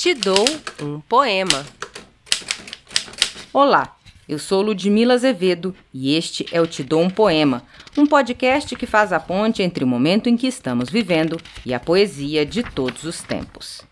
Te dou um poema. Olá, eu sou Ludmila Azevedo e este é o Te Dou um Poema, um podcast que faz a ponte entre o momento em que estamos vivendo e a poesia de todos os tempos.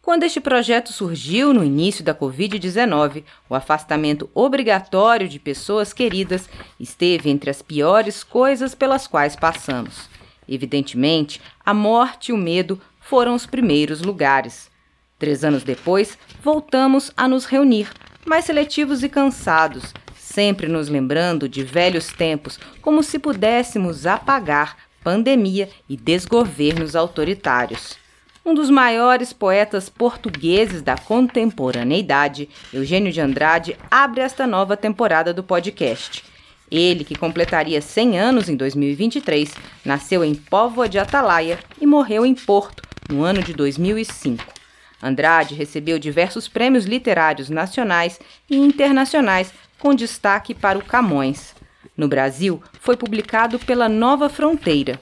Quando este projeto surgiu no início da Covid-19, o afastamento obrigatório de pessoas queridas esteve entre as piores coisas pelas quais passamos. Evidentemente, a morte e o medo foram os primeiros lugares. Três anos depois, voltamos a nos reunir, mais seletivos e cansados, sempre nos lembrando de velhos tempos, como se pudéssemos apagar pandemia e desgovernos autoritários. Um dos maiores poetas portugueses da contemporaneidade, Eugênio de Andrade, abre esta nova temporada do podcast. Ele, que completaria 100 anos em 2023, nasceu em Póvoa de Atalaia e morreu em Porto, no ano de 2005. Andrade recebeu diversos prêmios literários nacionais e internacionais, com destaque para o Camões. No Brasil, foi publicado pela Nova Fronteira.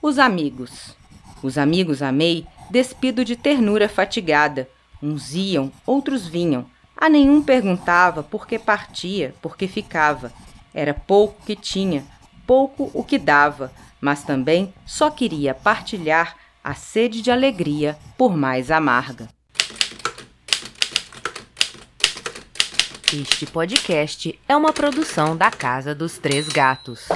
Os Amigos. Os amigos amei, despido de ternura fatigada. Uns iam, outros vinham. A nenhum perguntava por que partia, por que ficava. Era pouco que tinha, pouco o que dava, mas também só queria partilhar a sede de alegria, por mais amarga. Este podcast é uma produção da Casa dos Três Gatos.